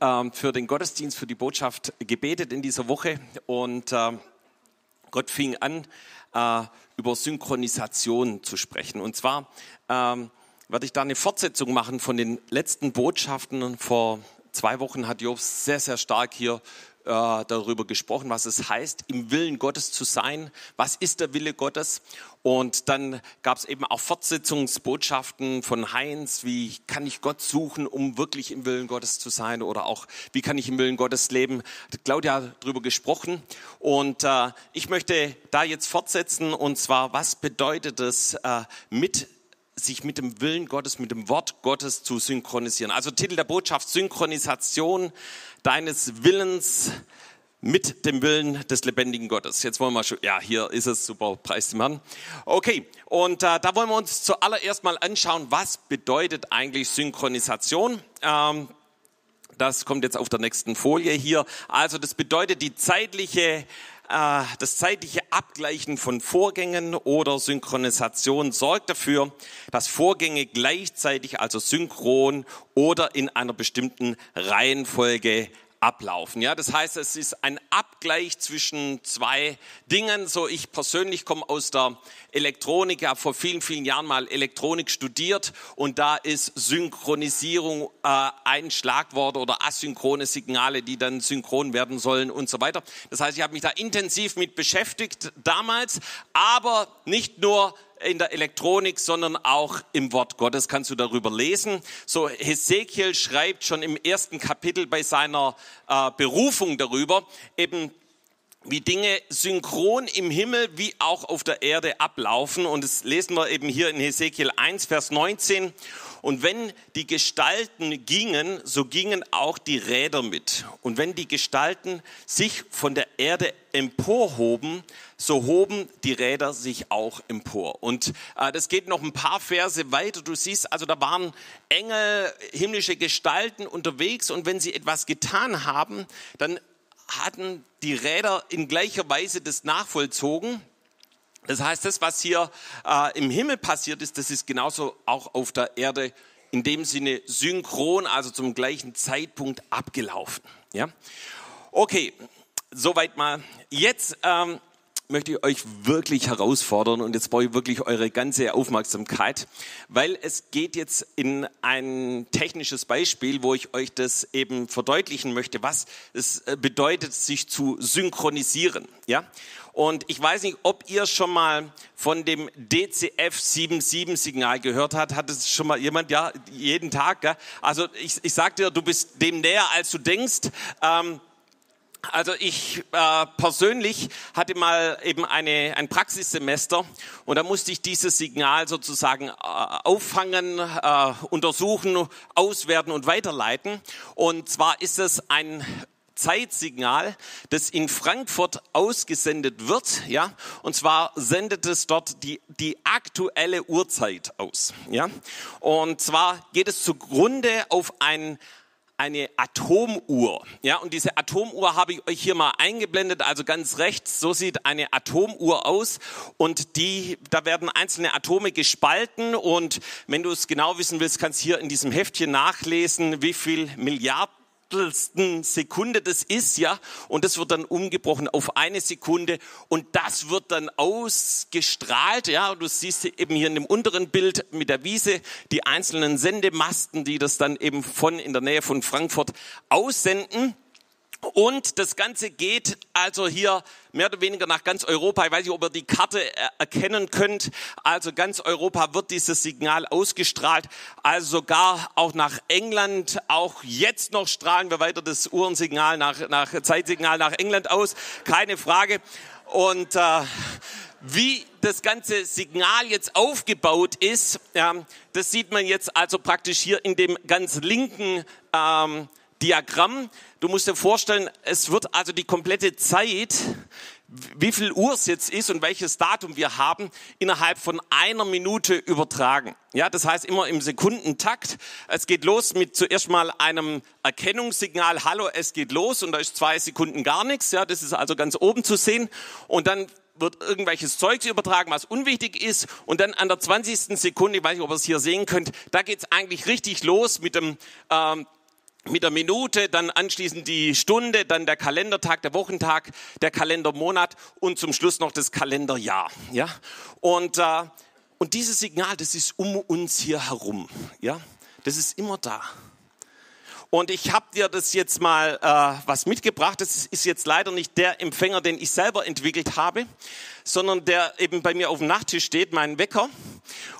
ähm, für den Gottesdienst, für die Botschaft gebetet in dieser Woche und äh, Gott fing an, äh, über Synchronisation zu sprechen. Und zwar ähm, werde ich da eine Fortsetzung machen von den letzten Botschaften. Vor zwei Wochen hat Job sehr, sehr stark hier äh, darüber gesprochen, was es heißt, im Willen Gottes zu sein. Was ist der Wille Gottes? Und dann gab es eben auch Fortsetzungsbotschaften von Heinz, wie kann ich Gott suchen, um wirklich im Willen Gottes zu sein? Oder auch, wie kann ich im Willen Gottes leben? Hat Claudia darüber gesprochen. Und äh, ich möchte da jetzt fortsetzen. Und zwar, was bedeutet es, äh, mit sich mit dem Willen Gottes, mit dem Wort Gottes zu synchronisieren. Also Titel der Botschaft Synchronisation deines Willens mit dem Willen des lebendigen Gottes. Jetzt wollen wir schon, ja, hier ist es, super, preis dem Herrn. Okay, und äh, da wollen wir uns zuallererst mal anschauen, was bedeutet eigentlich Synchronisation. Ähm, das kommt jetzt auf der nächsten Folie hier. Also das bedeutet die zeitliche äh, das zeitliche Abgleichen von Vorgängen oder Synchronisation sorgt dafür, dass Vorgänge gleichzeitig, also synchron oder in einer bestimmten Reihenfolge ablaufen. Ja, das heißt, es ist ein Abgleich zwischen zwei Dingen. So, ich persönlich komme aus der Elektronik, habe vor vielen, vielen Jahren mal Elektronik studiert und da ist Synchronisierung äh, ein Schlagwort oder asynchrone Signale, die dann synchron werden sollen und so weiter. Das heißt, ich habe mich da intensiv mit beschäftigt damals, aber nicht nur in der Elektronik, sondern auch im Wort Gottes kannst du darüber lesen. So Hesekiel schreibt schon im ersten Kapitel bei seiner äh, Berufung darüber, eben wie Dinge synchron im Himmel wie auch auf der Erde ablaufen. Und das lesen wir eben hier in Hesekiel 1, Vers 19. Und wenn die Gestalten gingen, so gingen auch die Räder mit. Und wenn die Gestalten sich von der Erde emporhoben, so hoben die Räder sich auch empor. Und äh, das geht noch ein paar Verse weiter. Du siehst, also da waren Engel, himmlische Gestalten unterwegs und wenn sie etwas getan haben, dann hatten die Räder in gleicher Weise das nachvollzogen. Das heißt, das, was hier äh, im Himmel passiert ist, das ist genauso auch auf der Erde in dem Sinne synchron, also zum gleichen Zeitpunkt abgelaufen. Ja, okay, soweit mal. Jetzt ähm, möchte ich euch wirklich herausfordern und jetzt brauche ich wirklich eure ganze Aufmerksamkeit, weil es geht jetzt in ein technisches Beispiel, wo ich euch das eben verdeutlichen möchte, was es äh, bedeutet, sich zu synchronisieren. Ja? Und ich weiß nicht, ob ihr schon mal von dem DCF 77 Signal gehört habt. Hat es schon mal jemand? Ja, jeden Tag. Gell? Also ich, ich sag dir, du bist dem näher, als du denkst. Ähm, also ich äh, persönlich hatte mal eben eine, ein Praxissemester und da musste ich dieses Signal sozusagen äh, auffangen, äh, untersuchen, auswerten und weiterleiten. Und zwar ist es ein Zeitsignal, das in Frankfurt ausgesendet wird, ja, und zwar sendet es dort die, die aktuelle Uhrzeit aus, ja, und zwar geht es zugrunde auf ein eine Atomuhr. Ja, und diese Atomuhr habe ich euch hier mal eingeblendet, also ganz rechts, so sieht eine Atomuhr aus. Und die, da werden einzelne Atome gespalten. Und wenn du es genau wissen willst, kannst du hier in diesem Heftchen nachlesen, wie viel Milliarden Hundertstelsten Sekunde das ist, ja, und das wird dann umgebrochen auf eine Sekunde und das wird dann ausgestrahlt, ja, du siehst eben hier in dem unteren Bild mit der Wiese die einzelnen Sendemasten, die das dann eben von in der Nähe von Frankfurt aussenden. Und das Ganze geht also hier mehr oder weniger nach ganz Europa. Ich weiß nicht, ob ihr die Karte erkennen könnt. Also ganz Europa wird dieses Signal ausgestrahlt. Also sogar auch nach England. Auch jetzt noch strahlen wir weiter das Uhrensignal nach, nach Zeitsignal nach England aus. Keine Frage. Und äh, wie das ganze Signal jetzt aufgebaut ist, ähm, das sieht man jetzt also praktisch hier in dem ganz linken ähm, Diagramm. Du musst dir vorstellen, es wird also die komplette Zeit, wie viel Uhr es jetzt ist und welches Datum wir haben, innerhalb von einer Minute übertragen. Ja, das heißt immer im Sekundentakt. Es geht los mit zuerst mal einem Erkennungssignal, hallo, es geht los und da ist zwei Sekunden gar nichts. Ja, das ist also ganz oben zu sehen. Und dann wird irgendwelches Zeugs übertragen, was unwichtig ist. Und dann an der 20. Sekunde, ich weiß nicht, ob ihr es hier sehen könnt, da geht's eigentlich richtig los mit dem ähm, mit der Minute, dann anschließend die Stunde, dann der Kalendertag, der Wochentag, der Kalendermonat und zum Schluss noch das Kalenderjahr. Ja? Und, äh, und dieses Signal, das ist um uns hier herum. Ja? Das ist immer da. Und ich habe dir das jetzt mal äh, was mitgebracht. Das ist jetzt leider nicht der Empfänger, den ich selber entwickelt habe, sondern der eben bei mir auf dem Nachttisch steht, mein Wecker.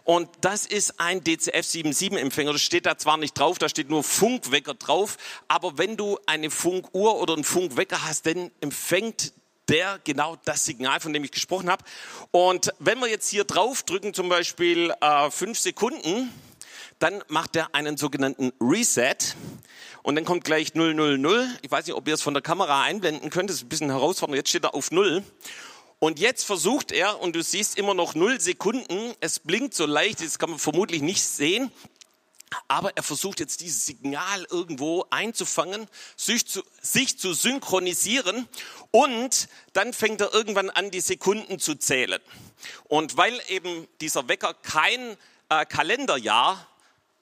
Und das ist ein DCF 77 Empfänger. Das steht da zwar nicht drauf, da steht nur Funkwecker drauf. Aber wenn du eine Funkuhr oder einen Funkwecker hast, dann empfängt der genau das Signal, von dem ich gesprochen habe. Und wenn wir jetzt hier drauf drücken, zum Beispiel äh, fünf Sekunden, dann macht er einen sogenannten Reset und dann kommt gleich 000. Ich weiß nicht, ob ihr es von der Kamera einblenden könnt, das ist ein bisschen herausfordernd. Jetzt steht er auf 0. Und jetzt versucht er, und du siehst immer noch 0 Sekunden, es blinkt so leicht, das kann man vermutlich nicht sehen, aber er versucht jetzt dieses Signal irgendwo einzufangen, sich zu, sich zu synchronisieren und dann fängt er irgendwann an, die Sekunden zu zählen. Und weil eben dieser Wecker kein äh, Kalenderjahr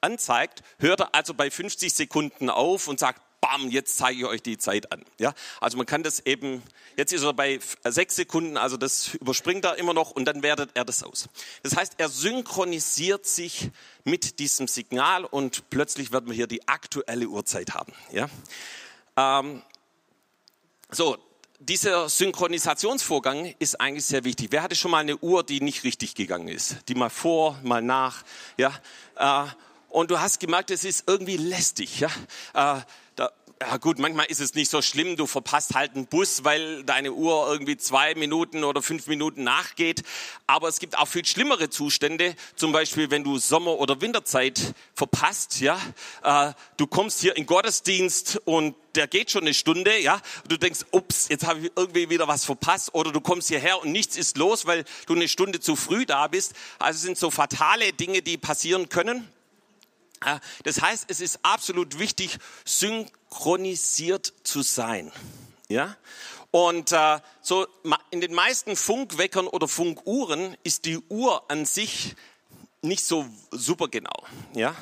anzeigt, hört er also bei 50 Sekunden auf und sagt, bam, jetzt zeige ich euch die Zeit an. Ja, also man kann das eben, jetzt ist er bei sechs Sekunden, also das überspringt er immer noch und dann wertet er das aus. Das heißt, er synchronisiert sich mit diesem Signal und plötzlich werden wir hier die aktuelle Uhrzeit haben. Ja, ähm, so, dieser Synchronisationsvorgang ist eigentlich sehr wichtig. Wer hatte schon mal eine Uhr, die nicht richtig gegangen ist? Die mal vor, mal nach, ja, äh, und du hast gemerkt, es ist irgendwie lästig. Ja? Ja gut, manchmal ist es nicht so schlimm, du verpasst halt einen Bus, weil deine Uhr irgendwie zwei Minuten oder fünf Minuten nachgeht. Aber es gibt auch viel schlimmere Zustände, zum Beispiel wenn du Sommer- oder Winterzeit verpasst. Ja, äh, du kommst hier in Gottesdienst und der geht schon eine Stunde, ja, du denkst, ups, jetzt habe ich irgendwie wieder was verpasst, oder du kommst hierher und nichts ist los, weil du eine Stunde zu früh da bist. Also sind so fatale Dinge, die passieren können. Das heißt, es ist absolut wichtig, synchronisiert zu sein. Ja? Und äh, so in den meisten Funkweckern oder Funkuhren ist die Uhr an sich nicht so super genau. Ja?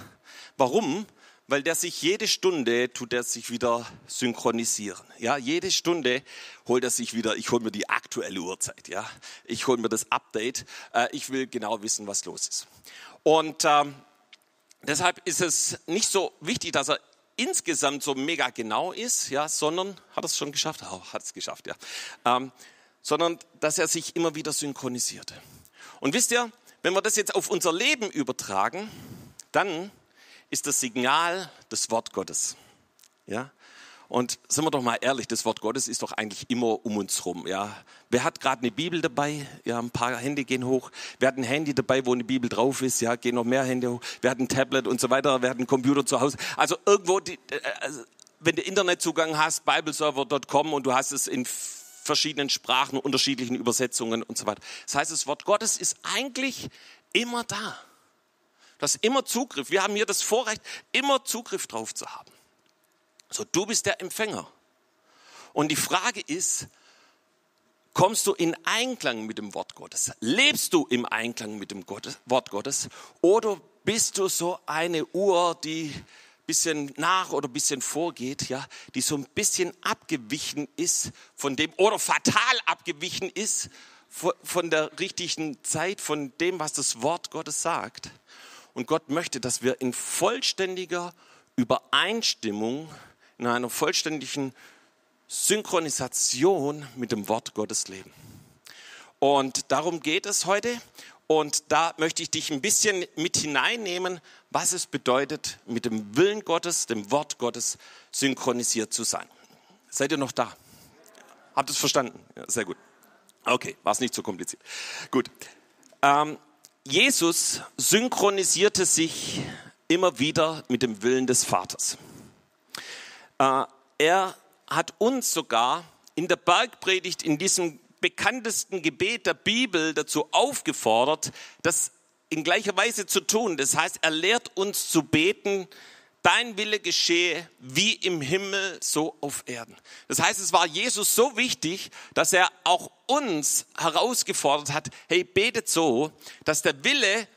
Warum? Weil der sich jede Stunde tut er sich wieder synchronisieren. Ja, jede Stunde holt er sich wieder. Ich hole mir die aktuelle Uhrzeit. Ja, ich hole mir das Update. Äh, ich will genau wissen, was los ist. Und ähm, Deshalb ist es nicht so wichtig, dass er insgesamt so mega genau ist, ja, sondern hat er es schon geschafft? Oh, hat es geschafft, ja. Ähm, sondern dass er sich immer wieder synchronisiert. Und wisst ihr, wenn wir das jetzt auf unser Leben übertragen, dann ist das Signal das Wort Gottes. Ja? Und sind wir doch mal ehrlich, das Wort Gottes ist doch eigentlich immer um uns rum. Ja, wer hat gerade eine Bibel dabei? Ja, ein paar Hände gehen hoch. Wer hat ein Handy dabei, wo eine Bibel drauf ist? Ja, gehen noch mehr Hände hoch. Wer hat ein Tablet und so weiter? Wer hat einen Computer zu Hause? Also irgendwo, die, äh, also, wenn du Internetzugang hast, bibleserver.com und du hast es in verschiedenen Sprachen, unterschiedlichen Übersetzungen und so weiter. Das heißt, das Wort Gottes ist eigentlich immer da. Das ist immer Zugriff. Wir haben hier das Vorrecht, immer Zugriff drauf zu haben. So, du bist der Empfänger. Und die Frage ist, kommst du in Einklang mit dem Wort Gottes? Lebst du im Einklang mit dem Wort Gottes? Oder bist du so eine Uhr, die bisschen nach oder bisschen vorgeht, ja, die so ein bisschen abgewichen ist von dem oder fatal abgewichen ist von der richtigen Zeit, von dem, was das Wort Gottes sagt. Und Gott möchte, dass wir in vollständiger Übereinstimmung in einer vollständigen Synchronisation mit dem Wort Gottes leben. Und darum geht es heute. Und da möchte ich dich ein bisschen mit hineinnehmen, was es bedeutet, mit dem Willen Gottes, dem Wort Gottes synchronisiert zu sein. Seid ihr noch da? Habt ihr es verstanden? Ja, sehr gut. Okay, war es nicht so kompliziert. Gut. Ähm, Jesus synchronisierte sich immer wieder mit dem Willen des Vaters. Äh, er hat uns sogar in der Bergpredigt, in diesem bekanntesten Gebet der Bibel dazu aufgefordert, das in gleicher Weise zu tun. Das heißt, er lehrt uns zu beten, dein Wille geschehe wie im Himmel, so auf Erden. Das heißt, es war Jesus so wichtig, dass er auch uns herausgefordert hat, hey, betet so, dass der Wille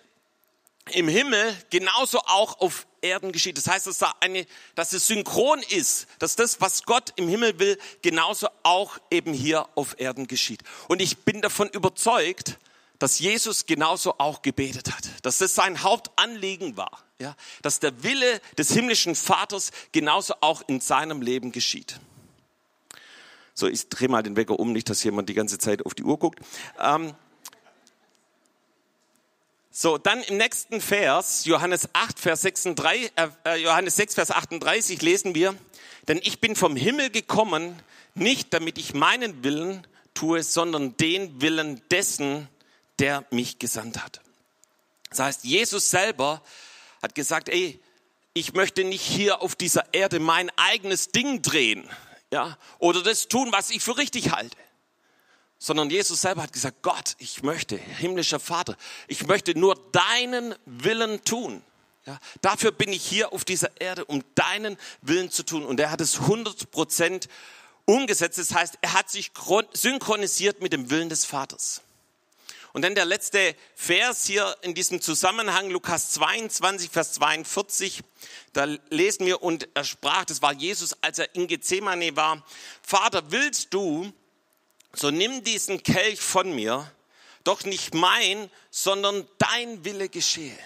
im Himmel genauso auch auf Erden geschieht. Das heißt, dass, da eine, dass es synchron ist, dass das, was Gott im Himmel will, genauso auch eben hier auf Erden geschieht. Und ich bin davon überzeugt, dass Jesus genauso auch gebetet hat, dass das sein Hauptanliegen war, ja, dass der Wille des himmlischen Vaters genauso auch in seinem Leben geschieht. So, ich drehe mal den Wecker um, nicht, dass jemand die ganze Zeit auf die Uhr guckt. Ähm, so, dann im nächsten Vers, Johannes 8, Vers 36, äh, äh, Johannes 6, Vers 38 lesen wir, denn ich bin vom Himmel gekommen, nicht damit ich meinen Willen tue, sondern den Willen dessen, der mich gesandt hat. Das heißt, Jesus selber hat gesagt, ey, ich möchte nicht hier auf dieser Erde mein eigenes Ding drehen, ja, oder das tun, was ich für richtig halte sondern Jesus selber hat gesagt, Gott, ich möchte, himmlischer Vater, ich möchte nur deinen Willen tun. Ja, dafür bin ich hier auf dieser Erde, um deinen Willen zu tun. Und er hat es 100 Prozent umgesetzt. Das heißt, er hat sich synchronisiert mit dem Willen des Vaters. Und dann der letzte Vers hier in diesem Zusammenhang, Lukas 22, Vers 42, da lesen wir, und er sprach, das war Jesus, als er in Gethsemane war, Vater, willst du, so nimm diesen Kelch von mir, doch nicht mein, sondern dein Wille geschehe.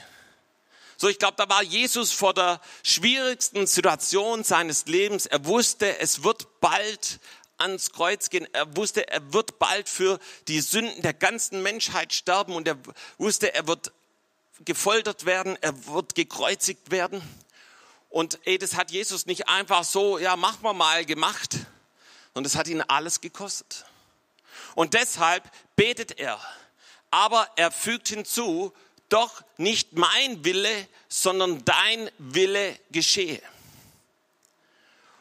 So, ich glaube, da war Jesus vor der schwierigsten Situation seines Lebens. Er wusste, es wird bald ans Kreuz gehen. Er wusste, er wird bald für die Sünden der ganzen Menschheit sterben und er wusste, er wird gefoltert werden, er wird gekreuzigt werden. Und ey, das hat Jesus nicht einfach so, ja, machen wir mal gemacht, sondern das hat ihn alles gekostet. Und deshalb betet er. Aber er fügt hinzu, doch nicht mein Wille, sondern dein Wille geschehe.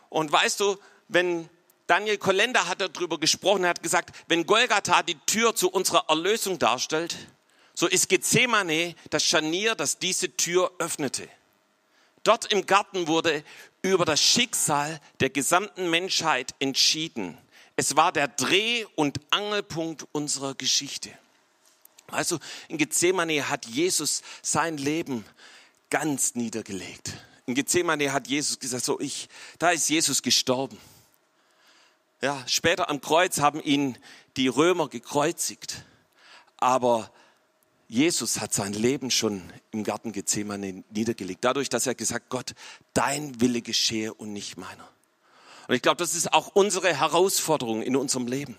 Und weißt du, wenn Daniel Kolender hat darüber gesprochen, er hat gesagt, wenn Golgatha die Tür zu unserer Erlösung darstellt, so ist Gethsemane das Scharnier, das diese Tür öffnete. Dort im Garten wurde über das Schicksal der gesamten Menschheit entschieden. Es war der Dreh- und Angelpunkt unserer Geschichte. Also in Gethsemane hat Jesus sein Leben ganz niedergelegt. In Gethsemane hat Jesus gesagt, so ich, da ist Jesus gestorben. Ja, später am Kreuz haben ihn die Römer gekreuzigt. Aber Jesus hat sein Leben schon im Garten Gethsemane niedergelegt. Dadurch, dass er gesagt, Gott, dein Wille geschehe und nicht meiner. Und ich glaube, das ist auch unsere Herausforderung in unserem Leben.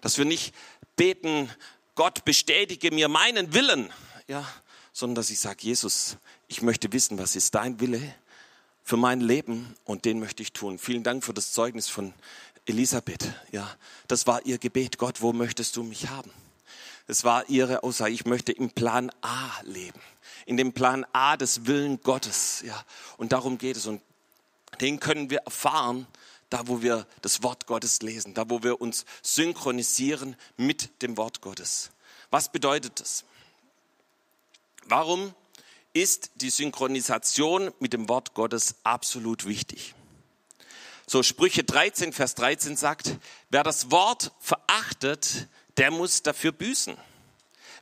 Dass wir nicht beten, Gott bestätige mir meinen Willen, ja, sondern dass ich sage, Jesus, ich möchte wissen, was ist dein Wille für mein Leben und den möchte ich tun. Vielen Dank für das Zeugnis von Elisabeth. Ja, das war ihr Gebet. Gott, wo möchtest du mich haben? Das war ihre Aussage. Ich möchte im Plan A leben. In dem Plan A des Willen Gottes. Ja, und darum geht es. Und den können wir erfahren, da wo wir das Wort Gottes lesen, da wo wir uns synchronisieren mit dem Wort Gottes. Was bedeutet das? Warum ist die Synchronisation mit dem Wort Gottes absolut wichtig? So Sprüche 13, Vers 13 sagt, wer das Wort verachtet, der muss dafür büßen.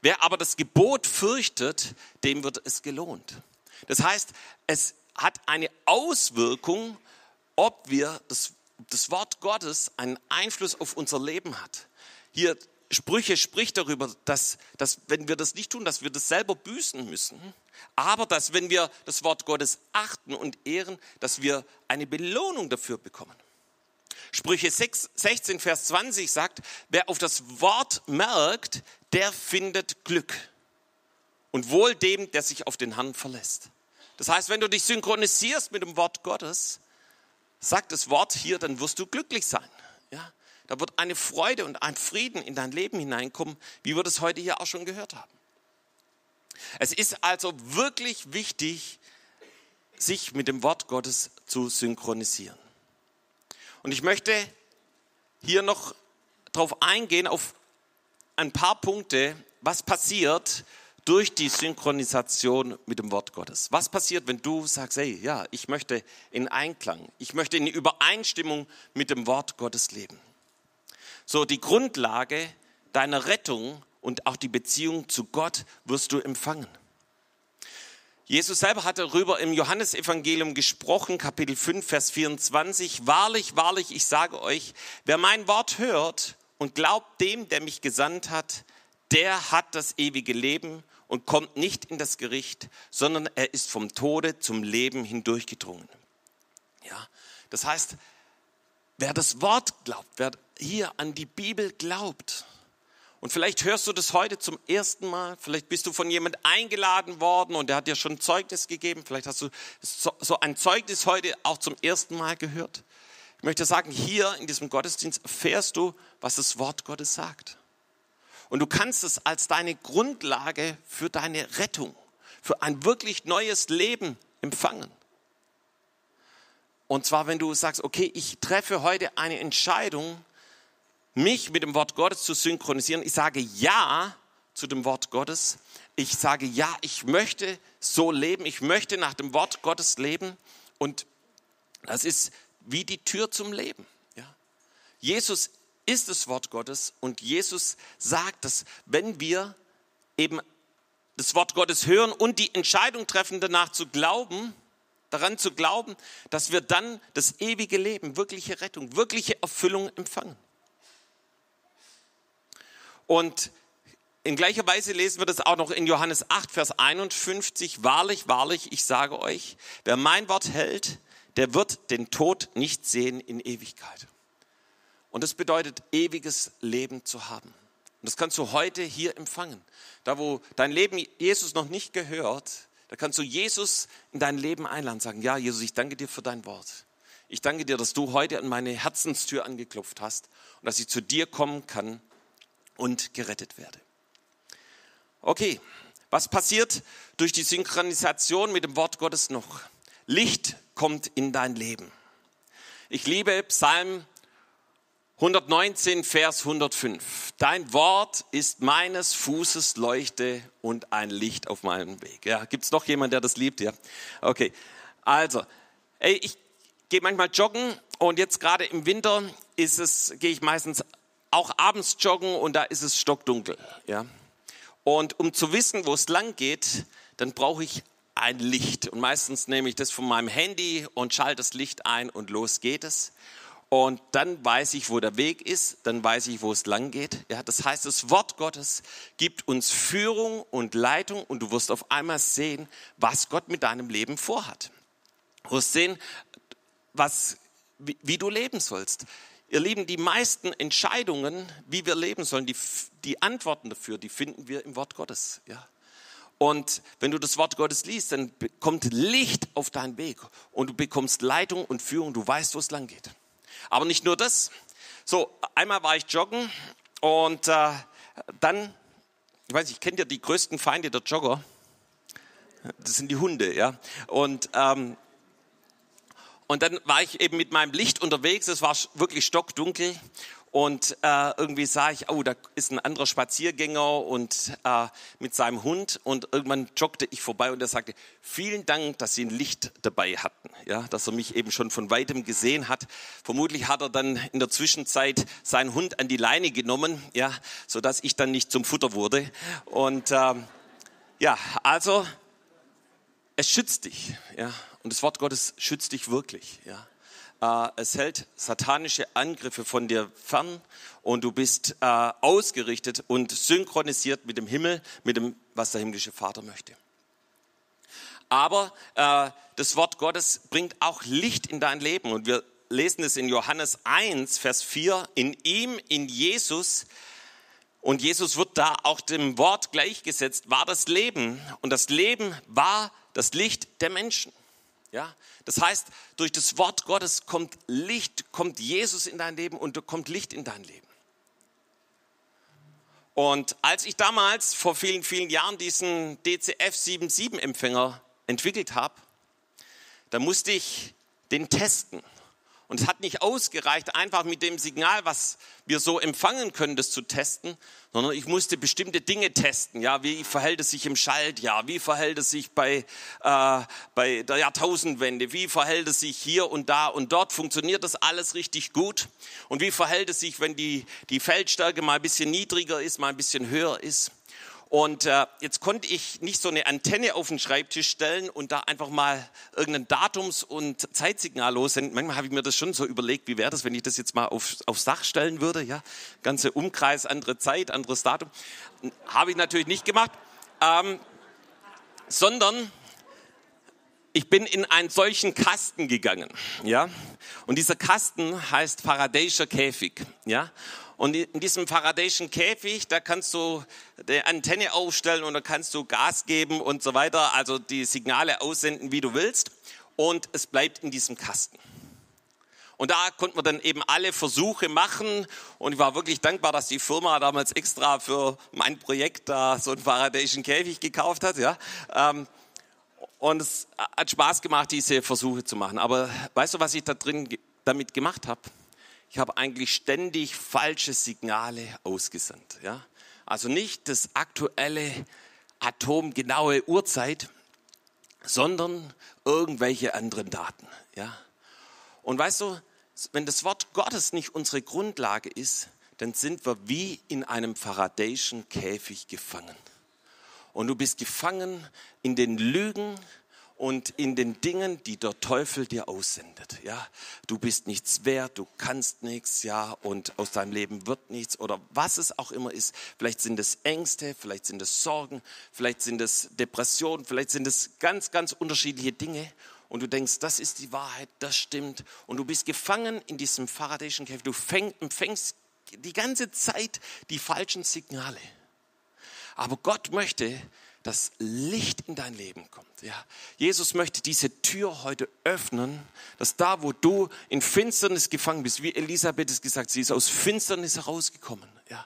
Wer aber das Gebot fürchtet, dem wird es gelohnt. Das heißt, es hat eine Auswirkung, ob wir das, das Wort Gottes einen Einfluss auf unser Leben hat. Hier Sprüche spricht darüber, dass, dass wenn wir das nicht tun, dass wir das selber büßen müssen, aber dass wenn wir das Wort Gottes achten und ehren, dass wir eine Belohnung dafür bekommen. Sprüche 6, 16, Vers 20 sagt, wer auf das Wort merkt, der findet Glück. Und wohl dem, der sich auf den Herrn verlässt. Das heißt, wenn du dich synchronisierst mit dem Wort Gottes, sagt das Wort hier, dann wirst du glücklich sein. Ja? Da wird eine Freude und ein Frieden in dein Leben hineinkommen, wie wir das heute hier auch schon gehört haben. Es ist also wirklich wichtig, sich mit dem Wort Gottes zu synchronisieren. Und ich möchte hier noch darauf eingehen, auf ein paar Punkte, was passiert, durch die Synchronisation mit dem Wort Gottes. Was passiert, wenn du sagst, hey, ja, ich möchte in Einklang, ich möchte in Übereinstimmung mit dem Wort Gottes leben? So, die Grundlage deiner Rettung und auch die Beziehung zu Gott wirst du empfangen. Jesus selber hat darüber im Johannesevangelium gesprochen, Kapitel 5, Vers 24. Wahrlich, wahrlich, ich sage euch, wer mein Wort hört und glaubt dem, der mich gesandt hat, der hat das ewige Leben und kommt nicht in das Gericht, sondern er ist vom Tode zum Leben hindurchgedrungen. Ja, das heißt, wer das Wort glaubt, wer hier an die Bibel glaubt, und vielleicht hörst du das heute zum ersten Mal, vielleicht bist du von jemand eingeladen worden und der hat dir schon Zeugnis gegeben, vielleicht hast du so ein Zeugnis heute auch zum ersten Mal gehört. Ich möchte sagen, hier in diesem Gottesdienst erfährst du, was das Wort Gottes sagt. Und du kannst es als deine Grundlage für deine Rettung, für ein wirklich neues Leben empfangen. Und zwar, wenn du sagst, okay, ich treffe heute eine Entscheidung, mich mit dem Wort Gottes zu synchronisieren. Ich sage Ja zu dem Wort Gottes. Ich sage Ja, ich möchte so leben. Ich möchte nach dem Wort Gottes leben. Und das ist wie die Tür zum Leben. Ja? Jesus ist das Wort Gottes und Jesus sagt, dass wenn wir eben das Wort Gottes hören und die Entscheidung treffen, danach zu glauben, daran zu glauben, dass wir dann das ewige Leben, wirkliche Rettung, wirkliche Erfüllung empfangen. Und in gleicher Weise lesen wir das auch noch in Johannes 8, Vers 51. Wahrlich, wahrlich, ich sage euch, wer mein Wort hält, der wird den Tod nicht sehen in Ewigkeit. Und das bedeutet, ewiges Leben zu haben. Und das kannst du heute hier empfangen. Da, wo dein Leben Jesus noch nicht gehört, da kannst du Jesus in dein Leben einladen, sagen, ja, Jesus, ich danke dir für dein Wort. Ich danke dir, dass du heute an meine Herzenstür angeklopft hast und dass ich zu dir kommen kann und gerettet werde. Okay, was passiert durch die Synchronisation mit dem Wort Gottes noch? Licht kommt in dein Leben. Ich liebe Psalm 119, Vers 105. Dein Wort ist meines Fußes Leuchte und ein Licht auf meinem Weg. Ja, gibt's noch jemand, der das liebt? Ja, okay. Also, ey, ich gehe manchmal joggen und jetzt gerade im Winter ist es, gehe ich meistens auch abends joggen und da ist es stockdunkel. Ja? Und um zu wissen, wo es lang geht, dann brauche ich ein Licht. Und meistens nehme ich das von meinem Handy und schalte das Licht ein und los geht es. Und dann weiß ich, wo der Weg ist, dann weiß ich, wo es lang geht. Ja, das heißt, das Wort Gottes gibt uns Führung und Leitung und du wirst auf einmal sehen, was Gott mit deinem Leben vorhat. Du wirst sehen, was, wie, wie du leben sollst. Ihr Lieben, die meisten Entscheidungen, wie wir leben sollen, die, die Antworten dafür, die finden wir im Wort Gottes. Ja? Und wenn du das Wort Gottes liest, dann kommt Licht auf deinen Weg und du bekommst Leitung und Führung, du weißt, wo es lang geht. Aber nicht nur das. So, einmal war ich joggen und äh, dann, ich weiß nicht, kennt ihr die größten Feinde der Jogger? Das sind die Hunde, ja. Und ähm, und dann war ich eben mit meinem Licht unterwegs, es war wirklich stockdunkel und äh, irgendwie sah ich, oh, da ist ein anderer Spaziergänger und äh, mit seinem Hund und irgendwann joggte ich vorbei und er sagte, vielen Dank, dass Sie ein Licht dabei hatten, ja, dass er mich eben schon von weitem gesehen hat. Vermutlich hat er dann in der Zwischenzeit seinen Hund an die Leine genommen, ja, so dass ich dann nicht zum Futter wurde und äh, ja, also es schützt dich, ja. Und das Wort Gottes schützt dich wirklich, ja. Äh, es hält satanische Angriffe von dir fern und du bist äh, ausgerichtet und synchronisiert mit dem Himmel, mit dem, was der himmlische Vater möchte. Aber äh, das Wort Gottes bringt auch Licht in dein Leben und wir lesen es in Johannes 1, Vers 4. In ihm, in Jesus, und Jesus wird da auch dem Wort gleichgesetzt, war das Leben. Und das Leben war das Licht der Menschen. Ja, das heißt, durch das Wort Gottes kommt Licht, kommt Jesus in dein Leben und kommt Licht in dein Leben. Und als ich damals vor vielen, vielen Jahren diesen DCF 77 Empfänger entwickelt habe, da musste ich den testen. Und es hat nicht ausgereicht, einfach mit dem Signal, was wir so empfangen können, das zu testen, sondern ich musste bestimmte Dinge testen. Ja, wie verhält es sich im Schaltjahr? Wie verhält es sich bei, äh, bei der Jahrtausendwende? Wie verhält es sich hier und da und dort? Funktioniert das alles richtig gut? Und wie verhält es sich, wenn die, die Feldstärke mal ein bisschen niedriger ist, mal ein bisschen höher ist? Und äh, jetzt konnte ich nicht so eine Antenne auf den Schreibtisch stellen und da einfach mal irgendein Datums- und Zeitsignal lossenden. Manchmal habe ich mir das schon so überlegt, wie wäre das, wenn ich das jetzt mal auf, aufs Dach stellen würde. Ja, ganze Umkreis, andere Zeit, anderes Datum. Habe ich natürlich nicht gemacht, ähm, sondern ich bin in einen solchen Kasten gegangen, ja. Und dieser Kasten heißt Faradayischer Käfig, ja. Und in diesem Faradayischen Käfig, da kannst du die Antenne aufstellen und da kannst du Gas geben und so weiter, also die Signale aussenden, wie du willst. Und es bleibt in diesem Kasten. Und da konnten wir dann eben alle Versuche machen. Und ich war wirklich dankbar, dass die Firma damals extra für mein Projekt da so einen Faradayischen Käfig gekauft hat. Ja. Ähm, und es hat Spaß gemacht, diese Versuche zu machen. Aber weißt du, was ich da drin damit gemacht habe? Ich habe eigentlich ständig falsche Signale ausgesandt. Ja? Also nicht das aktuelle atomgenaue Uhrzeit, sondern irgendwelche anderen Daten. Ja? Und weißt du, wenn das Wort Gottes nicht unsere Grundlage ist, dann sind wir wie in einem Faradayschen Käfig gefangen. Und du bist gefangen in den Lügen und in den Dingen, die der Teufel dir aussendet. Ja, du bist nichts wert, du kannst nichts, ja, und aus deinem Leben wird nichts oder was es auch immer ist. Vielleicht sind es Ängste, vielleicht sind es Sorgen, vielleicht sind es Depressionen, vielleicht sind es ganz, ganz unterschiedliche Dinge. Und du denkst, das ist die Wahrheit, das stimmt. Und du bist gefangen in diesem faradäischen Käfig. Du empfängst die ganze Zeit die falschen Signale. Aber Gott möchte, dass Licht in dein Leben kommt. Ja. Jesus möchte diese Tür heute öffnen, dass da, wo du in Finsternis gefangen bist, wie Elisabeth es gesagt, sie ist aus Finsternis herausgekommen. Ja.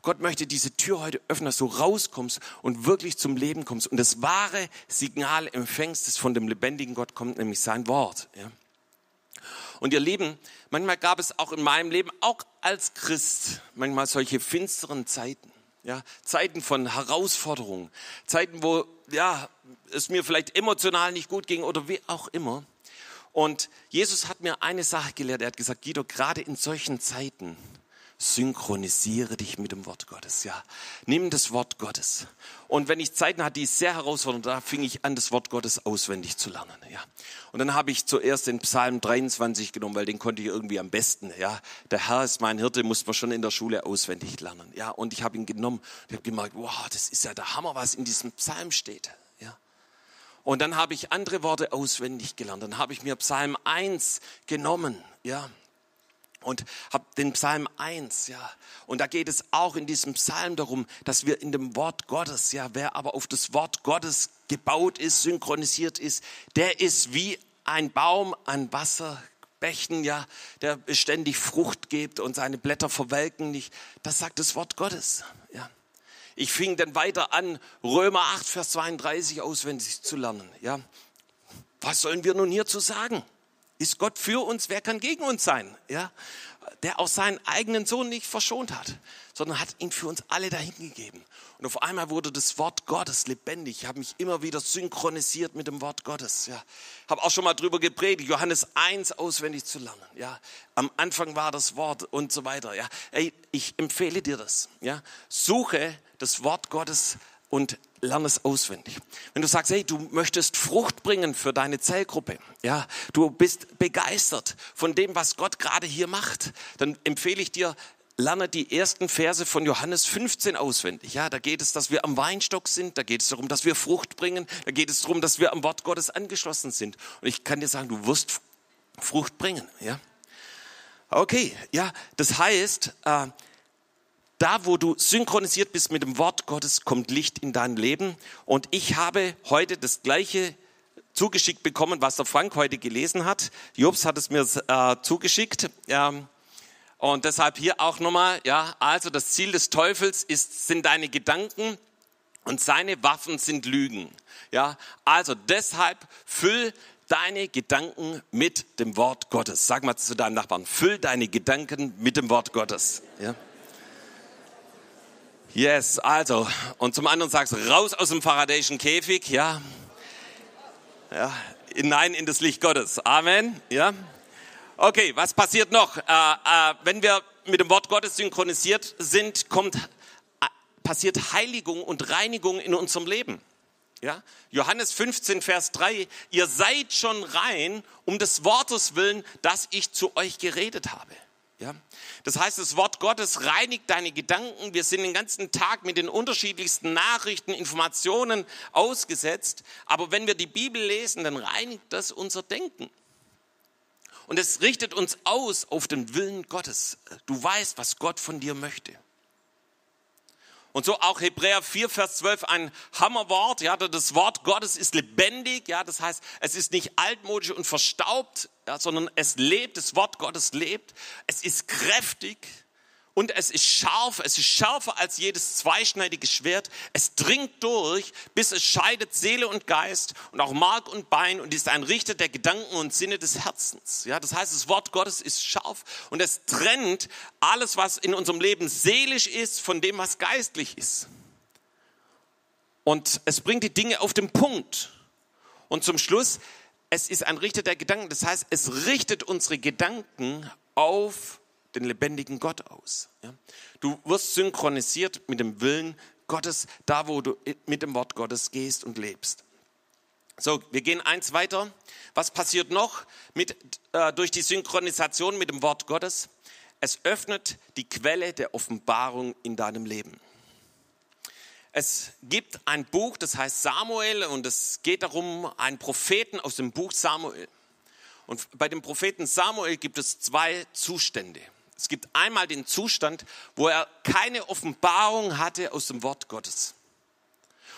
Gott möchte diese Tür heute öffnen, dass du rauskommst und wirklich zum Leben kommst und das wahre Signal empfängst, das von dem lebendigen Gott kommt, nämlich sein Wort. Ja. Und ihr Lieben, manchmal gab es auch in meinem Leben, auch als Christ, manchmal solche finsteren Zeiten. Ja, Zeiten von Herausforderungen, Zeiten, wo ja, es mir vielleicht emotional nicht gut ging oder wie auch immer. Und Jesus hat mir eine Sache gelehrt. Er hat gesagt, Guido, gerade in solchen Zeiten synchronisiere dich mit dem Wort Gottes. Ja, nimm das Wort Gottes. Und wenn ich Zeiten hatte, die sehr herausfordernd, da fing ich an, das Wort Gottes auswendig zu lernen. Ja, und dann habe ich zuerst den Psalm 23 genommen, weil den konnte ich irgendwie am besten. Ja, der Herr ist mein Hirte, muss man schon in der Schule auswendig lernen. Ja, und ich habe ihn genommen. Ich habe gemerkt, wow, das ist ja der Hammer, was in diesem Psalm steht. Ja. Und dann habe ich andere Worte auswendig gelernt. Dann habe ich mir Psalm 1 genommen. Ja, und habe den Psalm 1, ja. Und da geht es auch in diesem Psalm darum, dass wir in dem Wort Gottes, ja, wer aber auf das Wort Gottes gebaut ist, synchronisiert ist, der ist wie ein Baum an Wasserbächen, ja, der beständig Frucht gibt und seine Blätter verwelken nicht. Das sagt das Wort Gottes, ja. Ich fing dann weiter an, Römer 8, Vers 32 auswendig zu lernen, ja. Was sollen wir nun hierzu sagen? Ist Gott für uns? Wer kann gegen uns sein? Ja, der auch seinen eigenen Sohn nicht verschont hat, sondern hat ihn für uns alle dahingegeben. Und auf einmal wurde das Wort Gottes lebendig. Ich habe mich immer wieder synchronisiert mit dem Wort Gottes. Ja, habe auch schon mal drüber gepredigt, Johannes 1 auswendig zu lernen. Ja, am Anfang war das Wort und so weiter. Ja, Ey, ich empfehle dir das. Ja, suche das Wort Gottes und lerne es auswendig. Wenn du sagst, hey, du möchtest Frucht bringen für deine Zellgruppe, ja, du bist begeistert von dem, was Gott gerade hier macht, dann empfehle ich dir, lerne die ersten Verse von Johannes 15 auswendig. Ja, da geht es, dass wir am Weinstock sind, da geht es darum, dass wir Frucht bringen, da geht es darum, dass wir am Wort Gottes angeschlossen sind. Und ich kann dir sagen, du wirst Frucht bringen, ja. Okay, ja, das heißt, äh, da, wo du synchronisiert bist mit dem Wort Gottes, kommt Licht in dein Leben. Und ich habe heute das gleiche zugeschickt bekommen, was der Frank heute gelesen hat. Jobs hat es mir äh, zugeschickt. Ähm, und deshalb hier auch nochmal, ja, also das Ziel des Teufels ist, sind deine Gedanken und seine Waffen sind Lügen. Ja, also deshalb füll deine Gedanken mit dem Wort Gottes. Sag mal zu deinem Nachbarn, füll deine Gedanken mit dem Wort Gottes. Ja. Yes, also, und zum anderen sagst du, raus aus dem faradäischen Käfig, ja. Ja, hinein in das Licht Gottes. Amen, ja. Okay, was passiert noch? Äh, äh, wenn wir mit dem Wort Gottes synchronisiert sind, kommt passiert Heiligung und Reinigung in unserem Leben. Ja? Johannes 15, Vers 3, ihr seid schon rein um des Wortes willen, das ich zu euch geredet habe. Ja? Das heißt, das Wort Gottes reinigt deine Gedanken. Wir sind den ganzen Tag mit den unterschiedlichsten Nachrichten, Informationen ausgesetzt. Aber wenn wir die Bibel lesen, dann reinigt das unser Denken. Und es richtet uns aus auf den Willen Gottes. Du weißt, was Gott von dir möchte. Und so auch Hebräer 4, Vers 12, ein Hammerwort. Ja, das Wort Gottes ist lebendig. Ja, das heißt, es ist nicht altmodisch und verstaubt, ja, sondern es lebt. Das Wort Gottes lebt. Es ist kräftig. Und es ist scharf, es ist schärfer als jedes zweischneidige Schwert. Es dringt durch, bis es scheidet Seele und Geist und auch Mark und Bein und ist ein Richter der Gedanken und Sinne des Herzens. Ja, das heißt, das Wort Gottes ist scharf und es trennt alles, was in unserem Leben seelisch ist, von dem, was geistlich ist. Und es bringt die Dinge auf den Punkt. Und zum Schluss, es ist ein Richter der Gedanken. Das heißt, es richtet unsere Gedanken auf den lebendigen Gott aus. Ja? Du wirst synchronisiert mit dem Willen Gottes, da wo du mit dem Wort Gottes gehst und lebst. So, wir gehen eins weiter. Was passiert noch mit, äh, durch die Synchronisation mit dem Wort Gottes? Es öffnet die Quelle der Offenbarung in deinem Leben. Es gibt ein Buch, das heißt Samuel, und es geht darum, einen Propheten aus dem Buch Samuel. Und bei dem Propheten Samuel gibt es zwei Zustände. Es gibt einmal den Zustand, wo er keine Offenbarung hatte aus dem Wort Gottes.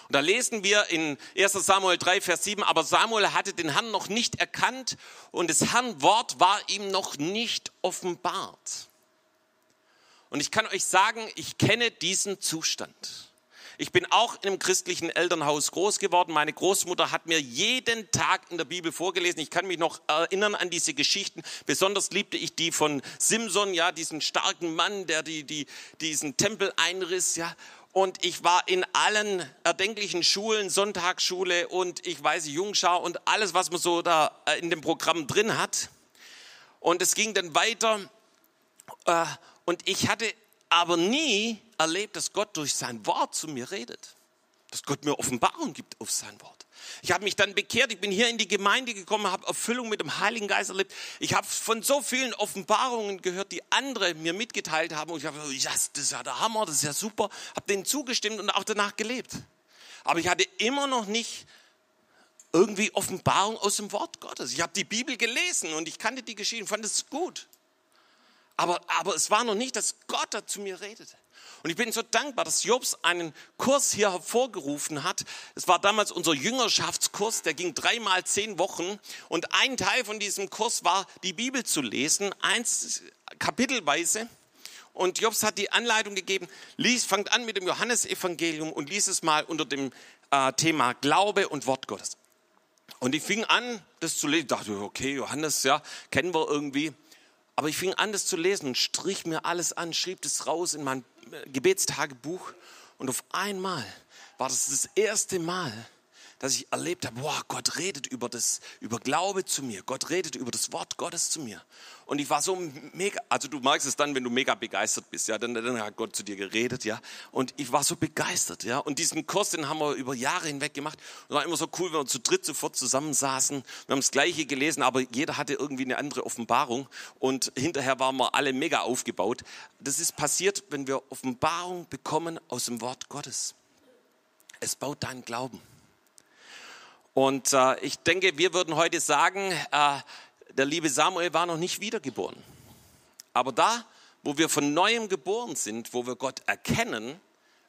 Und da lesen wir in 1 Samuel 3, Vers 7, aber Samuel hatte den Herrn noch nicht erkannt und des Herrn Wort war ihm noch nicht offenbart. Und ich kann euch sagen, ich kenne diesen Zustand. Ich bin auch in einem christlichen Elternhaus groß geworden. Meine Großmutter hat mir jeden Tag in der Bibel vorgelesen. Ich kann mich noch erinnern an diese Geschichten. Besonders liebte ich die von Simson, ja, diesen starken Mann, der die, die, diesen Tempel einriss, ja. Und ich war in allen erdenklichen Schulen, Sonntagsschule und ich weiß Jungschau und alles, was man so da äh, in dem Programm drin hat. Und es ging dann weiter. Äh, und ich hatte aber nie erlebt, dass Gott durch sein Wort zu mir redet. Dass Gott mir Offenbarung gibt auf sein Wort. Ich habe mich dann bekehrt, ich bin hier in die Gemeinde gekommen, habe Erfüllung mit dem Heiligen Geist erlebt. Ich habe von so vielen Offenbarungen gehört, die andere mir mitgeteilt haben. Und ich habe gesagt, ja, das ist ja der Hammer, das ist ja super. Habe denen zugestimmt und auch danach gelebt. Aber ich hatte immer noch nicht irgendwie Offenbarung aus dem Wort Gottes. Ich habe die Bibel gelesen und ich kannte die Geschichten, fand es gut. Aber, aber es war noch nicht, dass Gott da zu mir redete. Und ich bin so dankbar, dass Jobs einen Kurs hier hervorgerufen hat. Es war damals unser Jüngerschaftskurs, der ging dreimal zehn Wochen. Und ein Teil von diesem Kurs war, die Bibel zu lesen, eins kapitelweise. Und Jobs hat die Anleitung gegeben, lies, fangt an mit dem Johannesevangelium und lies es mal unter dem äh, Thema Glaube und Wort Gottes. Und ich fing an, das zu lesen. Ich dachte, okay, Johannes, ja, kennen wir irgendwie. Aber ich fing an, das zu lesen und strich mir alles an, schrieb das raus in mein Gebetstagebuch. Und auf einmal war das das erste Mal, dass ich erlebt habe, boah, Gott redet über das, über Glaube zu mir. Gott redet über das Wort Gottes zu mir. Und ich war so mega, also du merkst es dann, wenn du mega begeistert bist, ja, dann, dann hat Gott zu dir geredet, ja. Und ich war so begeistert, ja. Und diesen Kurs, den haben wir über Jahre hinweg gemacht. Und war immer so cool, wenn wir zu dritt sofort zusammensaßen. Wir haben das Gleiche gelesen, aber jeder hatte irgendwie eine andere Offenbarung. Und hinterher waren wir alle mega aufgebaut. Das ist passiert, wenn wir Offenbarung bekommen aus dem Wort Gottes. Es baut deinen Glauben. Und äh, ich denke, wir würden heute sagen, äh, der liebe Samuel war noch nicht wiedergeboren. Aber da, wo wir von neuem geboren sind, wo wir Gott erkennen,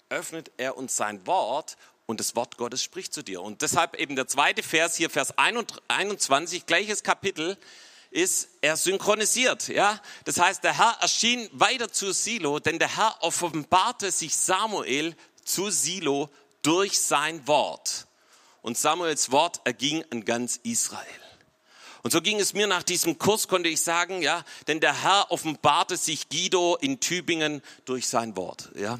öffnet er uns sein Wort und das Wort Gottes spricht zu dir. Und deshalb eben der zweite Vers hier, Vers 21, gleiches Kapitel, ist, er synchronisiert, ja. Das heißt, der Herr erschien weiter zu Silo, denn der Herr offenbarte sich Samuel zu Silo durch sein Wort. Und Samuels Wort erging an ganz Israel. Und so ging es mir nach diesem Kurs, konnte ich sagen, ja, denn der Herr offenbarte sich Guido in Tübingen durch sein Wort, ja.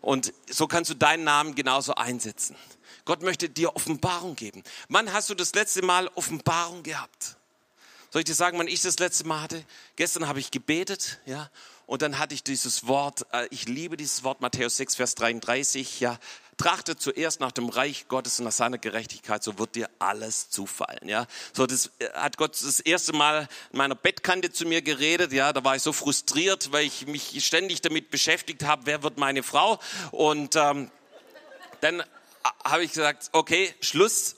Und so kannst du deinen Namen genauso einsetzen. Gott möchte dir Offenbarung geben. Wann hast du das letzte Mal Offenbarung gehabt? Soll ich dir sagen, wann ich das letzte Mal hatte? Gestern habe ich gebetet, ja, und dann hatte ich dieses Wort, äh, ich liebe dieses Wort, Matthäus 6, Vers 33, ja, trachte zuerst nach dem Reich Gottes und nach seiner Gerechtigkeit, so wird dir alles zufallen, ja. So, das äh, hat Gott das erste Mal in meiner Bettkante zu mir geredet, ja, da war ich so frustriert, weil ich mich ständig damit beschäftigt habe, wer wird meine Frau? Und ähm, dann habe ich gesagt, okay, Schluss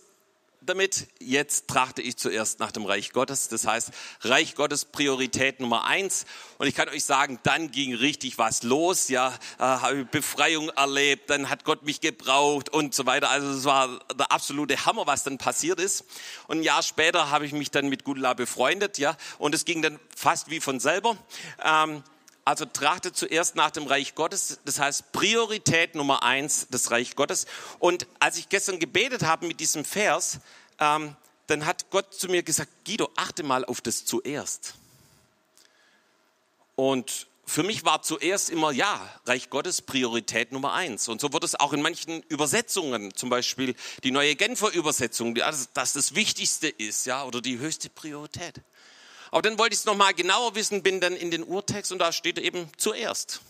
damit. Jetzt trachte ich zuerst nach dem Reich Gottes. Das heißt, Reich Gottes Priorität Nummer eins. Und ich kann euch sagen, dann ging richtig was los. Ja, äh, habe Befreiung erlebt. Dann hat Gott mich gebraucht und so weiter. Also es war der absolute Hammer, was dann passiert ist. Und ein Jahr später habe ich mich dann mit Gudula befreundet. Ja, und es ging dann fast wie von selber. Ähm, also trachtet zuerst nach dem Reich Gottes. Das heißt Priorität Nummer eins, das Reich Gottes. Und als ich gestern gebetet habe mit diesem Vers, ähm, dann hat Gott zu mir gesagt, Guido, achte mal auf das zuerst. Und für mich war zuerst immer, ja, Reich Gottes Priorität Nummer eins. Und so wird es auch in manchen Übersetzungen, zum Beispiel die neue Genfer Übersetzung, dass das Wichtigste ist, ja, oder die höchste Priorität. Aber dann wollte ich es nochmal genauer wissen, bin dann in den Urtext und da steht eben zuerst.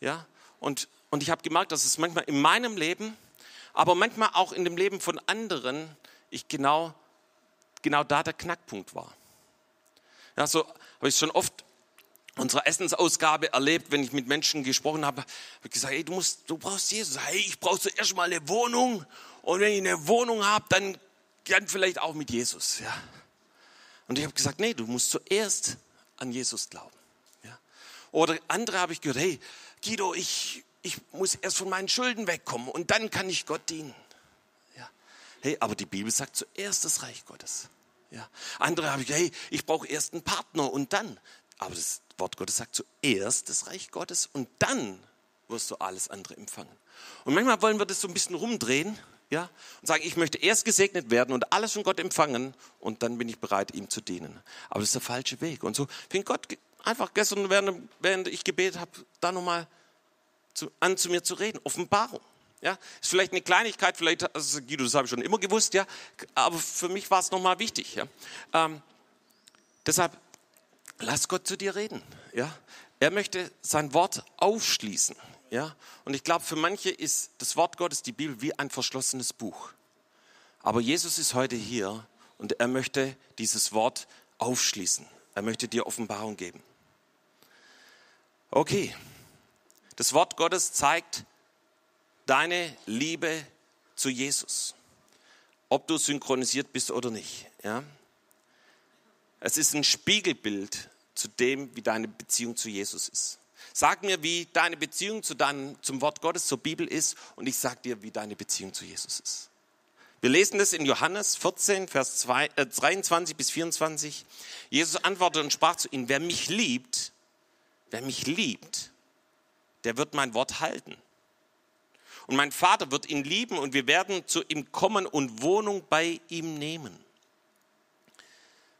Ja, und, und ich habe gemerkt, dass es manchmal in meinem Leben, aber manchmal auch in dem Leben von anderen, ich genau, genau da der Knackpunkt war. Ja, so habe ich schon oft unserer Essensausgabe erlebt, wenn ich mit Menschen gesprochen habe, habe ich gesagt, hey, du musst, du brauchst Jesus. Hey, ich brauche zuerst mal eine Wohnung und wenn ich eine Wohnung habe, dann, dann vielleicht auch mit Jesus. Ja. Und ich habe gesagt, nee, du musst zuerst an Jesus glauben. Ja? Oder andere habe ich gehört, hey, Guido, ich, ich muss erst von meinen Schulden wegkommen und dann kann ich Gott dienen. Ja? Hey, aber die Bibel sagt zuerst das Reich Gottes. Ja? Andere habe ich gehört, hey, ich brauche erst einen Partner und dann. Aber das Wort Gottes sagt zuerst das Reich Gottes und dann wirst du alles andere empfangen. Und manchmal wollen wir das so ein bisschen rumdrehen ja, und sagen, ich möchte erst gesegnet werden und alles von Gott empfangen und dann bin ich bereit, ihm zu dienen. Aber das ist der falsche Weg. Und so fing Gott einfach gestern, während, während ich gebetet habe, da nochmal zu, an zu mir zu reden. Offenbarung. Ja, ist vielleicht eine Kleinigkeit, vielleicht, also Guido, das habe ich schon immer gewusst, ja, aber für mich war es nochmal wichtig. Ja. Ähm, deshalb, lass Gott zu dir reden. Ja. Er möchte sein Wort aufschließen. Ja? Und ich glaube, für manche ist das Wort Gottes, die Bibel, wie ein verschlossenes Buch. Aber Jesus ist heute hier und er möchte dieses Wort aufschließen. Er möchte dir Offenbarung geben. Okay, das Wort Gottes zeigt deine Liebe zu Jesus. Ob du synchronisiert bist oder nicht. Ja? Es ist ein Spiegelbild zu dem, wie deine Beziehung zu Jesus ist. Sag mir, wie deine Beziehung zu deinem, zum Wort Gottes, zur Bibel ist und ich sag dir, wie deine Beziehung zu Jesus ist. Wir lesen das in Johannes 14, Vers 2, äh, 23 bis 24. Jesus antwortete und sprach zu ihnen, wer mich liebt, wer mich liebt, der wird mein Wort halten. Und mein Vater wird ihn lieben und wir werden zu ihm kommen und Wohnung bei ihm nehmen.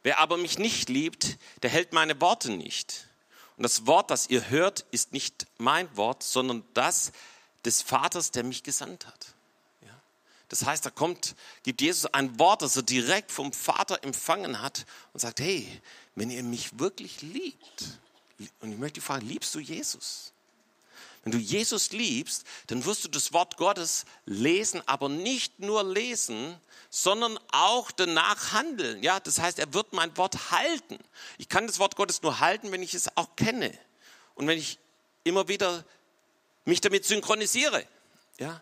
Wer aber mich nicht liebt, der hält meine Worte nicht. Und das Wort, das ihr hört, ist nicht mein Wort, sondern das des Vaters, der mich gesandt hat. Ja? Das heißt, da kommt, gibt Jesus ein Wort, das er direkt vom Vater empfangen hat und sagt, hey, wenn ihr mich wirklich liebt, und ich möchte fragen, liebst du Jesus? Wenn du Jesus liebst, dann wirst du das Wort Gottes lesen, aber nicht nur lesen, sondern auch danach handeln. Ja, das heißt, er wird mein Wort halten. Ich kann das Wort Gottes nur halten, wenn ich es auch kenne und wenn ich immer wieder mich damit synchronisiere. Ja,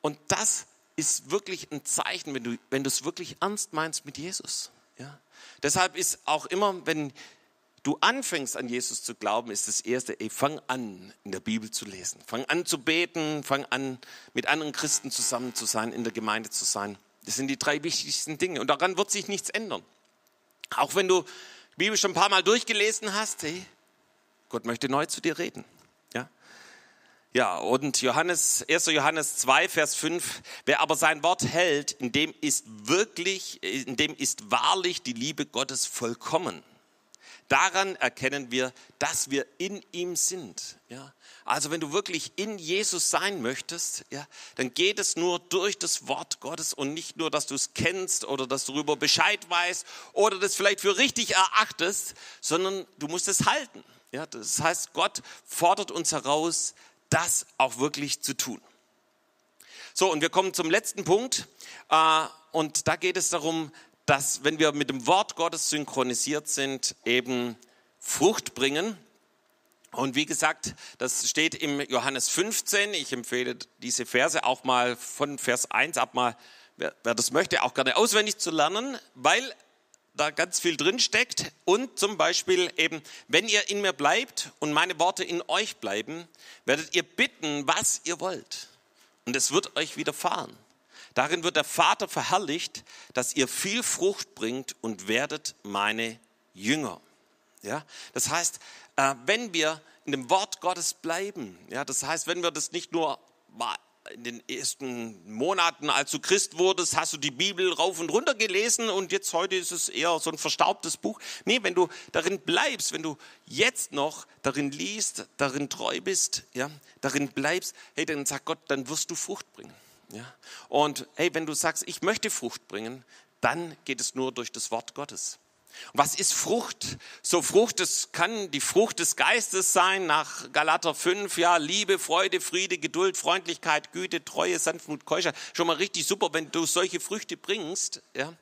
und das ist wirklich ein Zeichen, wenn du, wenn du es wirklich ernst meinst mit Jesus. Ja, deshalb ist auch immer, wenn du anfängst an Jesus zu glauben, ist das Erste, ey, fang an, in der Bibel zu lesen. Fang an zu beten, fang an, mit anderen Christen zusammen zu sein, in der Gemeinde zu sein. Das sind die drei wichtigsten Dinge. Und daran wird sich nichts ändern. Auch wenn du die Bibel schon ein paar Mal durchgelesen hast, hey, Gott möchte neu zu dir reden. Ja, ja und Johannes, 1. Johannes 2, Vers 5, wer aber sein Wort hält, in dem ist wirklich, in dem ist wahrlich die Liebe Gottes vollkommen. Daran erkennen wir, dass wir in ihm sind. Ja? Also wenn du wirklich in Jesus sein möchtest, ja, dann geht es nur durch das Wort Gottes und nicht nur, dass du es kennst oder dass du darüber Bescheid weißt oder das vielleicht für richtig erachtest, sondern du musst es halten. Ja, das heißt, Gott fordert uns heraus, das auch wirklich zu tun. So, und wir kommen zum letzten Punkt. Äh, und da geht es darum, dass wenn wir mit dem Wort Gottes synchronisiert sind, eben Frucht bringen. Und wie gesagt, das steht im Johannes 15. Ich empfehle diese Verse auch mal von Vers 1 ab mal, wer, wer das möchte, auch gerne auswendig zu lernen, weil da ganz viel drin steckt. Und zum Beispiel eben, wenn ihr in mir bleibt und meine Worte in euch bleiben, werdet ihr bitten, was ihr wollt. Und es wird euch widerfahren. Darin wird der Vater verherrlicht, dass ihr viel Frucht bringt und werdet meine Jünger. Ja, das heißt, äh, wenn wir in dem Wort Gottes bleiben, ja, das heißt, wenn wir das nicht nur in den ersten Monaten, als du Christ wurdest, hast du die Bibel rauf und runter gelesen und jetzt heute ist es eher so ein verstaubtes Buch. Nee, wenn du darin bleibst, wenn du jetzt noch darin liest, darin treu bist, ja, darin bleibst, hey, dann sagt Gott, dann wirst du Frucht bringen. Ja? Und hey, wenn du sagst, ich möchte Frucht bringen, dann geht es nur durch das Wort Gottes. Was ist Frucht? So Frucht, das kann die Frucht des Geistes sein, nach Galater 5, ja, Liebe, Freude, Friede, Geduld, Freundlichkeit, Güte, Treue, Sanftmut, Keuschheit. Schon mal richtig super, wenn du solche Früchte bringst, ja.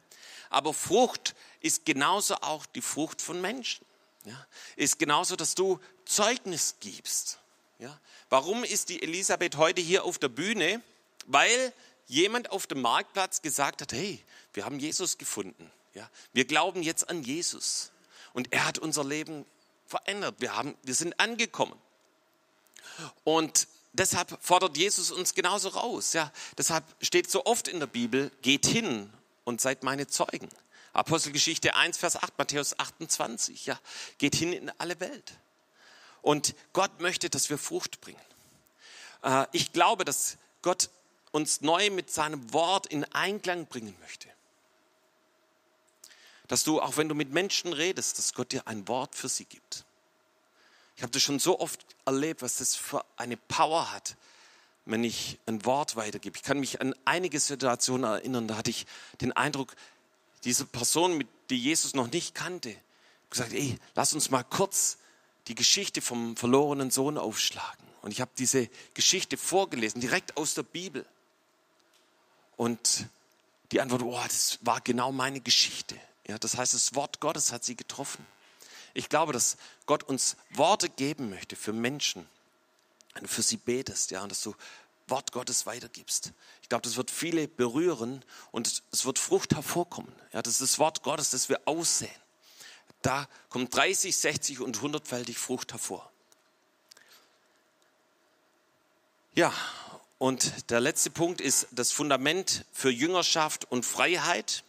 Aber Frucht ist genauso auch die Frucht von Menschen. Ja. Ist genauso, dass du Zeugnis gibst. Ja. Warum ist die Elisabeth heute hier auf der Bühne? Weil jemand auf dem Marktplatz gesagt hat, hey, wir haben Jesus gefunden. Ja, wir glauben jetzt an Jesus. Und er hat unser Leben verändert. Wir, haben, wir sind angekommen. Und deshalb fordert Jesus uns genauso raus. Ja, deshalb steht so oft in der Bibel, geht hin und seid meine Zeugen. Apostelgeschichte 1, Vers 8, Matthäus 28. Ja, geht hin in alle Welt. Und Gott möchte, dass wir Frucht bringen. Äh, ich glaube, dass Gott uns neu mit seinem Wort in Einklang bringen möchte. Dass du, auch wenn du mit Menschen redest, dass Gott dir ein Wort für sie gibt. Ich habe das schon so oft erlebt, was das für eine Power hat, wenn ich ein Wort weitergebe. Ich kann mich an einige Situationen erinnern, da hatte ich den Eindruck, diese Person, die Jesus noch nicht kannte, gesagt, ey, lass uns mal kurz die Geschichte vom verlorenen Sohn aufschlagen. Und ich habe diese Geschichte vorgelesen, direkt aus der Bibel. Und die Antwort, oh, das war genau meine Geschichte. Ja, das heißt, das Wort Gottes hat sie getroffen. Ich glaube, dass Gott uns Worte geben möchte für Menschen, wenn du für sie betest, ja, und dass du Wort Gottes weitergibst. Ich glaube, das wird viele berühren und es wird Frucht hervorkommen. Ja, das ist das Wort Gottes, das wir aussehen. Da kommt 30, 60 und 100-fältig Frucht hervor. Ja, und der letzte Punkt ist das Fundament für Jüngerschaft und Freiheit.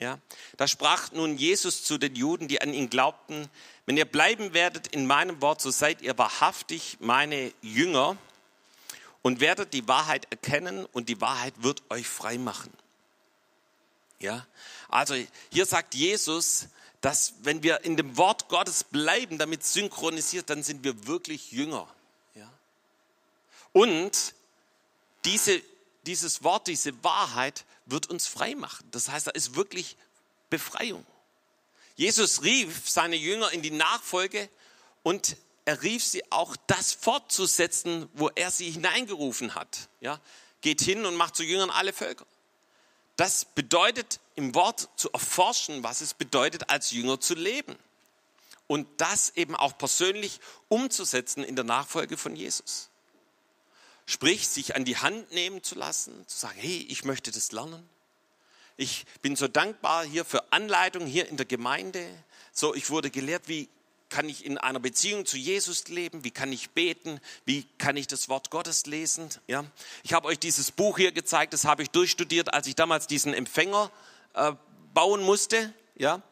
Ja, da sprach nun Jesus zu den Juden, die an ihn glaubten, wenn ihr bleiben werdet in meinem Wort, so seid ihr wahrhaftig meine Jünger und werdet die Wahrheit erkennen und die Wahrheit wird euch frei machen. Ja, also hier sagt Jesus, dass wenn wir in dem Wort Gottes bleiben, damit synchronisiert, dann sind wir wirklich Jünger. Ja. Und diese, dieses Wort, diese Wahrheit wird uns frei machen. Das heißt, da ist wirklich Befreiung. Jesus rief seine Jünger in die Nachfolge und er rief sie auch, das fortzusetzen, wo er sie hineingerufen hat. Ja, geht hin und macht zu Jüngern alle Völker. Das bedeutet im Wort zu erforschen, was es bedeutet, als Jünger zu leben. Und das eben auch persönlich umzusetzen in der Nachfolge von Jesus. Sprich, sich an die Hand nehmen zu lassen, zu sagen, hey, ich möchte das lernen. Ich bin so dankbar hier für Anleitung hier in der Gemeinde. So, ich wurde gelehrt, wie kann ich in einer Beziehung zu Jesus leben? Wie kann ich beten? Wie kann ich das Wort Gottes lesen? Ja, ich habe euch dieses Buch hier gezeigt. Das habe ich durchstudiert, als ich damals diesen Empfänger äh, bauen musste. Ja,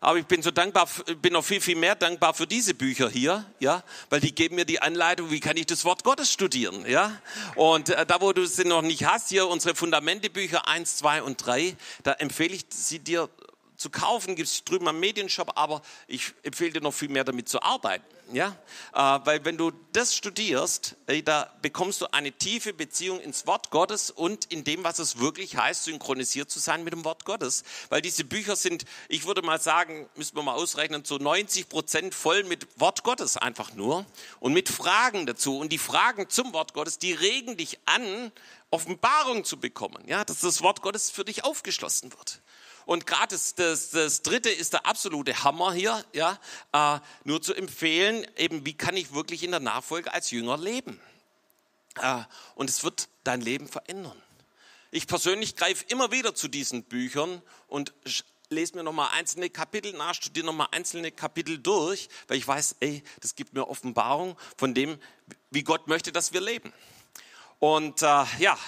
aber ich bin so dankbar, bin noch viel, viel mehr dankbar für diese Bücher hier, ja, weil die geben mir die Anleitung, wie kann ich das Wort Gottes studieren, ja. Und äh, da, wo du sie noch nicht hast, hier unsere Fundamentebücher 1, 2 und 3, da empfehle ich sie dir zu kaufen, gibt es drüben am Medienshop, aber ich empfehle dir noch viel mehr damit zu arbeiten. Ja? Äh, weil wenn du das studierst, äh, da bekommst du eine tiefe Beziehung ins Wort Gottes und in dem, was es wirklich heißt, synchronisiert zu sein mit dem Wort Gottes. Weil diese Bücher sind, ich würde mal sagen, müssen wir mal ausrechnen, so 90 Prozent voll mit Wort Gottes einfach nur und mit Fragen dazu. Und die Fragen zum Wort Gottes, die regen dich an, Offenbarung zu bekommen, ja, dass das Wort Gottes für dich aufgeschlossen wird. Und gerade das, das, das dritte ist der absolute Hammer hier, ja, äh, nur zu empfehlen, eben wie kann ich wirklich in der Nachfolge als Jünger leben. Äh, und es wird dein Leben verändern. Ich persönlich greife immer wieder zu diesen Büchern und lese mir nochmal einzelne Kapitel nach, studiere nochmal einzelne Kapitel durch, weil ich weiß, ey, das gibt mir Offenbarung von dem, wie Gott möchte, dass wir leben. Und äh, ja,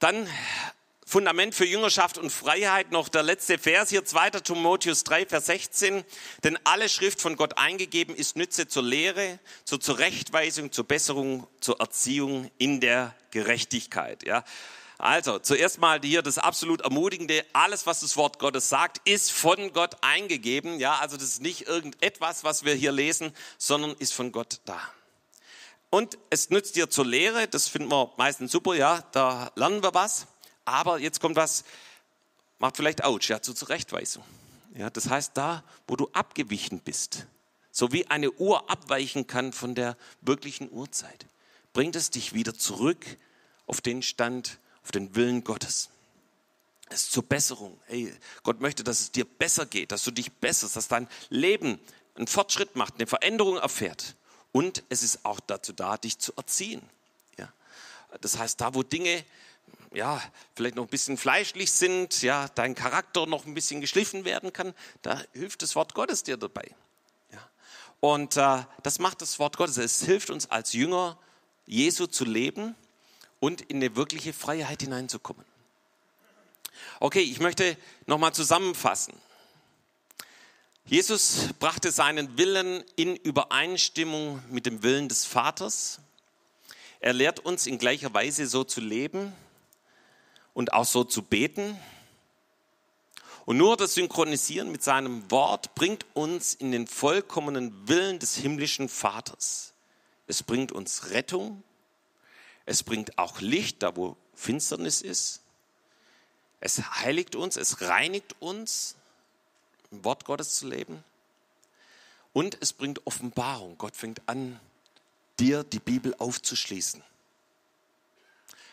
dann Fundament für Jüngerschaft und Freiheit noch der letzte Vers hier, 2. Timotheus 3, Vers 16. Denn alle Schrift von Gott eingegeben ist Nütze zur Lehre, zur Zurechtweisung, zur Besserung, zur Erziehung in der Gerechtigkeit. Ja. Also, zuerst mal hier das absolut Ermutigende. Alles, was das Wort Gottes sagt, ist von Gott eingegeben. Ja, also das ist nicht irgendetwas, was wir hier lesen, sondern ist von Gott da. Und es nützt dir zur Lehre, das finden wir meistens super, ja, da lernen wir was. Aber jetzt kommt was, macht vielleicht Autsch, ja, zur Zurechtweisung. Ja, das heißt, da, wo du abgewichen bist, so wie eine Uhr abweichen kann von der wirklichen Uhrzeit, bringt es dich wieder zurück auf den Stand, auf den Willen Gottes. Es ist zur Besserung. Hey, Gott möchte, dass es dir besser geht, dass du dich besserst, dass dein Leben einen Fortschritt macht, eine Veränderung erfährt. Und es ist auch dazu da, dich zu erziehen. Ja. Das heißt, da wo Dinge ja, vielleicht noch ein bisschen fleischlich sind, ja, dein Charakter noch ein bisschen geschliffen werden kann, da hilft das Wort Gottes dir dabei. Ja. Und äh, das macht das Wort Gottes. Es hilft uns als Jünger Jesu zu leben und in eine wirkliche Freiheit hineinzukommen. Okay, ich möchte nochmal zusammenfassen. Jesus brachte seinen Willen in Übereinstimmung mit dem Willen des Vaters. Er lehrt uns in gleicher Weise so zu leben und auch so zu beten. Und nur das Synchronisieren mit seinem Wort bringt uns in den vollkommenen Willen des himmlischen Vaters. Es bringt uns Rettung. Es bringt auch Licht, da wo Finsternis ist. Es heiligt uns, es reinigt uns im Wort Gottes zu leben. Und es bringt Offenbarung. Gott fängt an, dir die Bibel aufzuschließen.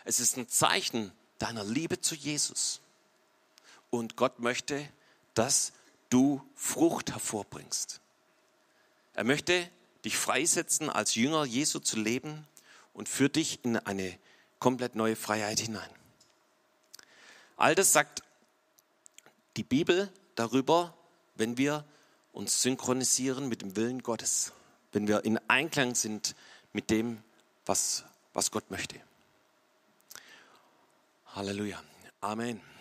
Es ist ein Zeichen deiner Liebe zu Jesus. Und Gott möchte, dass du Frucht hervorbringst. Er möchte dich freisetzen, als Jünger Jesu zu leben und für dich in eine komplett neue Freiheit hinein. All das sagt die Bibel darüber, wenn wir uns synchronisieren mit dem Willen Gottes, wenn wir in Einklang sind mit dem, was, was Gott möchte. Halleluja. Amen.